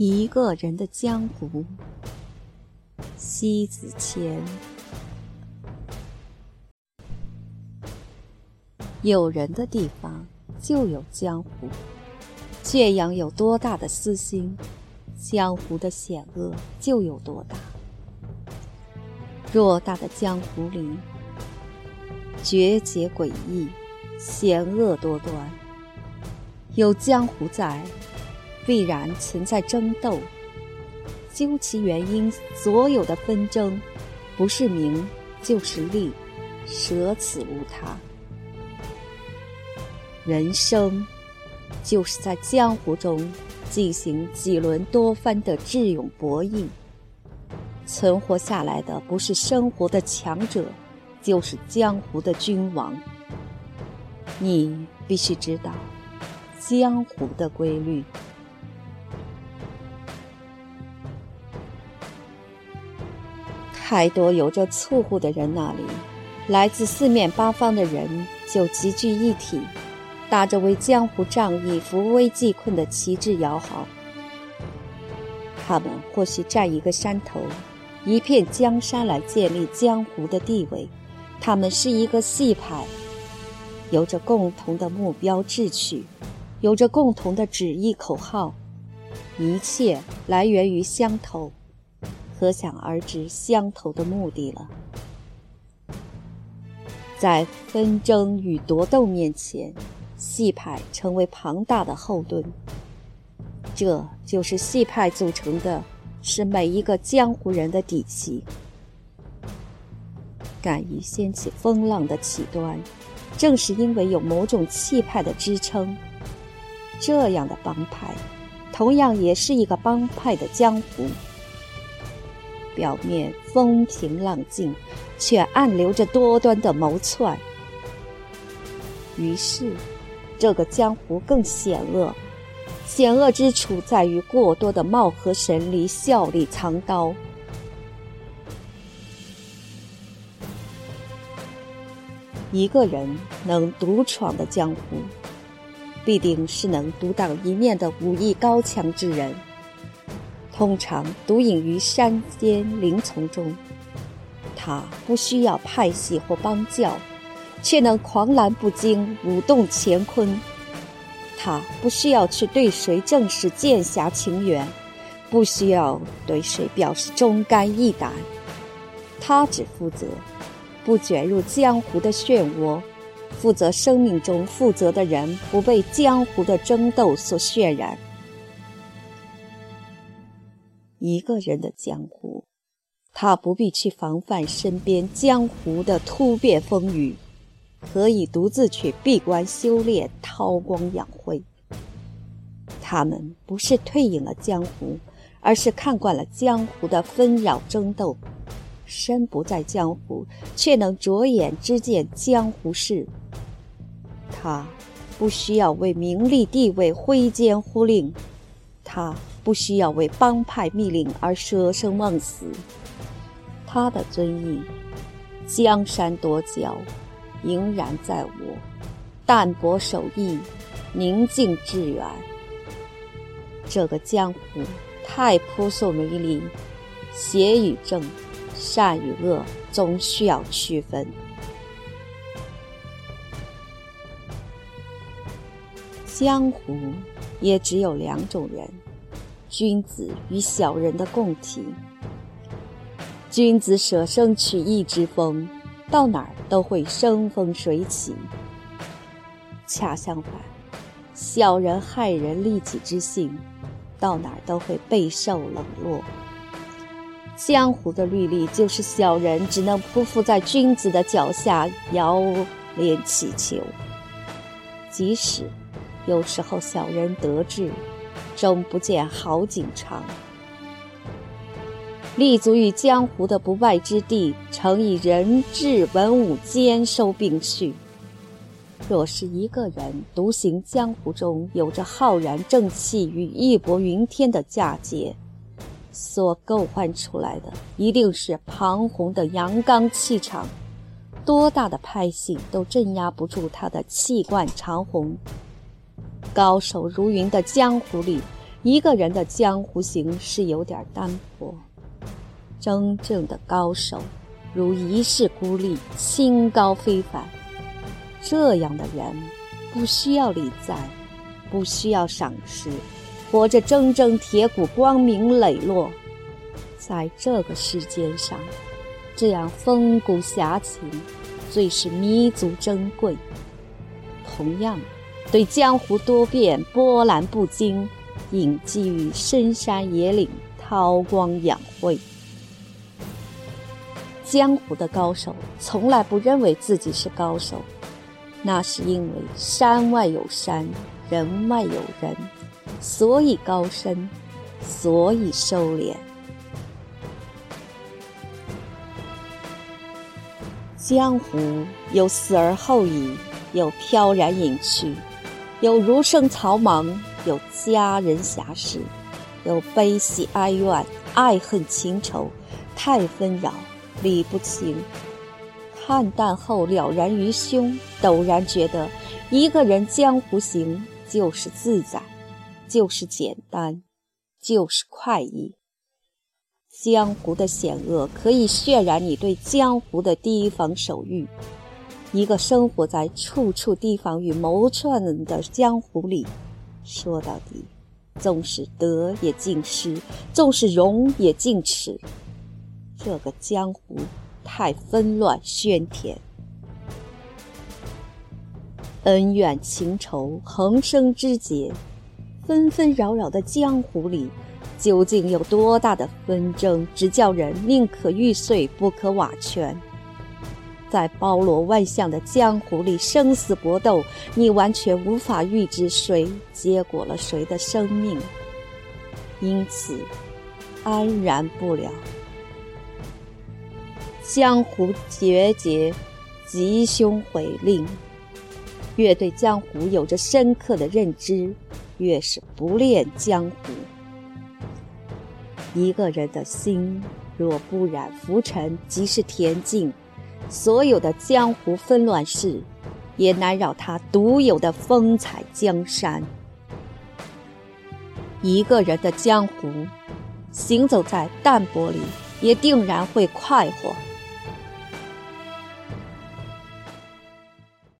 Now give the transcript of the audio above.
一个人的江湖，西子谦。有人的地方就有江湖，圈养有多大的私心，江湖的险恶就有多大。偌大的江湖里，绝节诡异，险恶多端。有江湖在。必然存在争斗，究其原因，所有的纷争，不是名就是利，舍此无他。人生，就是在江湖中进行几轮多番的智勇博弈。存活下来的，不是生活的强者，就是江湖的君王。你必须知道江湖的规律。太多有着错误的人那里，来自四面八方的人就集聚一体，打着为江湖仗义、扶危济困的旗帜摇号。他们或许占一个山头、一片江山来建立江湖的地位。他们是一个系派，有着共同的目标志趣，有着共同的旨意口号，一切来源于相投。可想而知，相投的目的了。在纷争与夺斗面前，戏派成为庞大的后盾。这就是戏派组成的，是每一个江湖人的底气。敢于掀起风浪的起端，正是因为有某种气派的支撑。这样的帮派，同样也是一个帮派的江湖。表面风平浪静，却暗流着多端的谋篡。于是，这个江湖更险恶。险恶之处在于过多的貌合神离、笑里藏刀。一个人能独闯的江湖，必定是能独当一面的武艺高强之人。通常独隐于山间林丛中，他不需要派系或帮教，却能狂澜不惊，舞动乾坤。他不需要去对谁正式剑侠情缘，不需要对谁表示忠肝义胆，他只负责不卷入江湖的漩涡，负责生命中负责的人不被江湖的争斗所渲染。一个人的江湖，他不必去防范身边江湖的突变风雨，可以独自去闭关修炼、韬光养晦。他们不是退隐了江湖，而是看惯了江湖的纷扰争斗，身不在江湖，却能着眼之见江湖事。他不需要为名利地位挥剑呼令，他。不需要为帮派密令而舍生忘死，他的尊意，江山多娇，仍然在我；淡泊守义，宁静致远。这个江湖太扑朔迷离，邪与正，善与恶，总需要区分。江湖也只有两种人。君子与小人的共体。君子舍生取义之风，到哪儿都会生风水起。恰相反，小人害人利己之性，到哪儿都会备受冷落。江湖的律例就是小人只能匍匐在君子的脚下，遥怜乞求。即使有时候小人得志。终不见好景长。立足于江湖的不败之地，诚以人智文武兼收并蓄。若是一个人独行江湖中，有着浩然正气与义薄云天的嫁接，所构幻出来的一定是庞宏的阳刚气场，多大的派系都镇压不住他的气贯长虹。高手如云的江湖里，一个人的江湖行是有点单薄。真正的高手，如一世孤立，清高非凡。这样的人，不需要礼赞，不需要赏识，活着铮铮铁骨，光明磊落。在这个世间上，这样风骨侠情，最是弥足珍贵。同样，对江湖多变、波澜不惊，隐迹于深山野岭，韬光养晦。江湖的高手从来不认为自己是高手，那是因为山外有山，人外有人，所以高深，所以收敛。江湖有死而后已，有飘然隐去，有如生草莽，有佳人侠士，有悲喜哀怨、爱恨情仇，太纷扰。理不清，看淡后了然于胸，陡然觉得，一个人江湖行就是自在，就是简单，就是快意。江湖的险恶可以渲染你对江湖的提防守御。一个生活在处处提防与谋篡的江湖里，说到底，纵使得也尽失，纵使荣也尽耻。这个江湖太纷乱喧天，恩怨情仇横生枝节，纷纷扰扰的江湖里，究竟有多大的纷争，直叫人宁可玉碎不可瓦全？在包罗万象的江湖里，生死搏斗，你完全无法预知谁结果了谁的生命，因此安然不了。江湖绝节，吉凶毁令。越对江湖有着深刻的认知，越是不恋江湖。一个人的心若不染浮尘，即是恬静。所有的江湖纷乱事，也难扰他独有的风采江山。一个人的江湖，行走在淡泊里，也定然会快活。